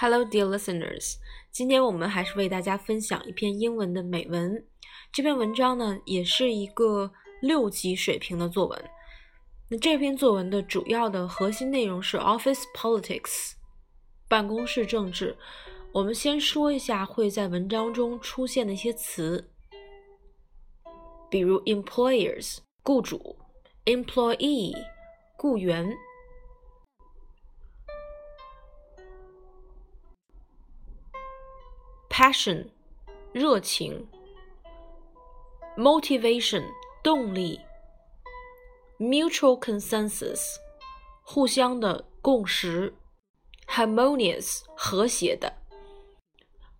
Hello, dear listeners. 今天我们还是为大家分享一篇英文的美文。这篇文章呢，也是一个六级水平的作文。那这篇作文的主要的核心内容是 office politics，办公室政治。我们先说一下会在文章中出现的一些词，比如 employers 雇主，employee 雇员 ，passion 热情，motivation 动力，mutual consensus 互相的共识，harmonious 和谐的。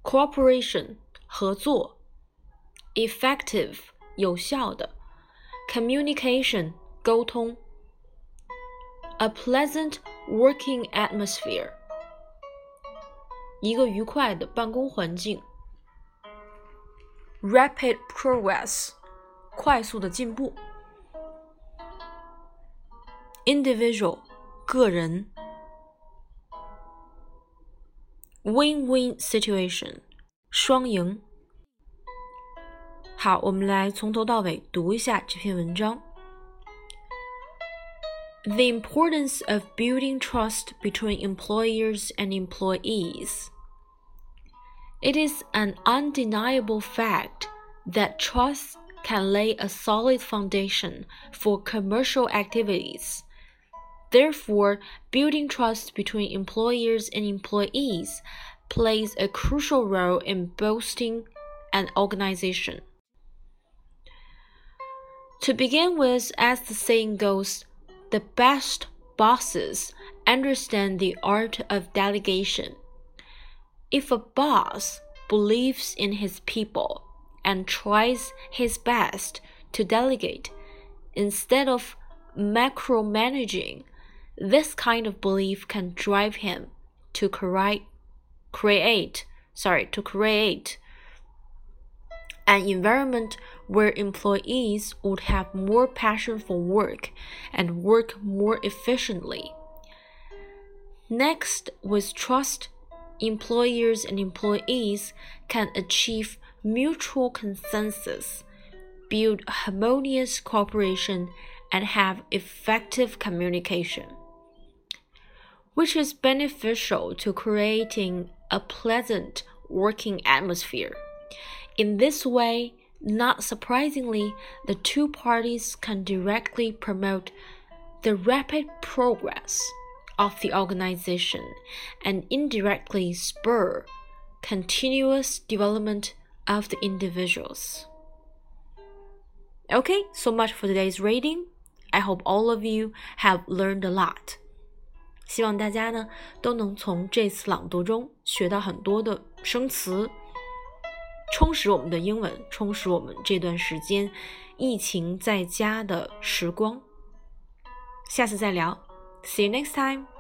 cooperation 合作，effective 有效的，communication 沟通，a pleasant working atmosphere 一个愉快的办公环境，rapid progress 快速的进步，individual 个人。Win-win situation，双赢。好，我们来从头到尾读一下这篇文章。The importance of building trust between employers and employees. It is an undeniable fact that trust can lay a solid foundation for commercial activities Therefore, building trust between employers and employees plays a crucial role in boosting an organization. To begin with, as the saying goes, the best bosses understand the art of delegation. If a boss believes in his people and tries his best to delegate instead of macromanaging, this kind of belief can drive him to create, create, sorry, to create an environment where employees would have more passion for work and work more efficiently. Next, with trust, employers and employees can achieve mutual consensus, build harmonious cooperation, and have effective communication which is beneficial to creating a pleasant working atmosphere. In this way, not surprisingly, the two parties can directly promote the rapid progress of the organization and indirectly spur continuous development of the individuals. Okay, so much for today's reading. I hope all of you have learned a lot. 希望大家呢都能从这次朗读中学到很多的生词， 充实我们的英文，充实我们这段时间疫情在家的时光。下次再聊，See you next time.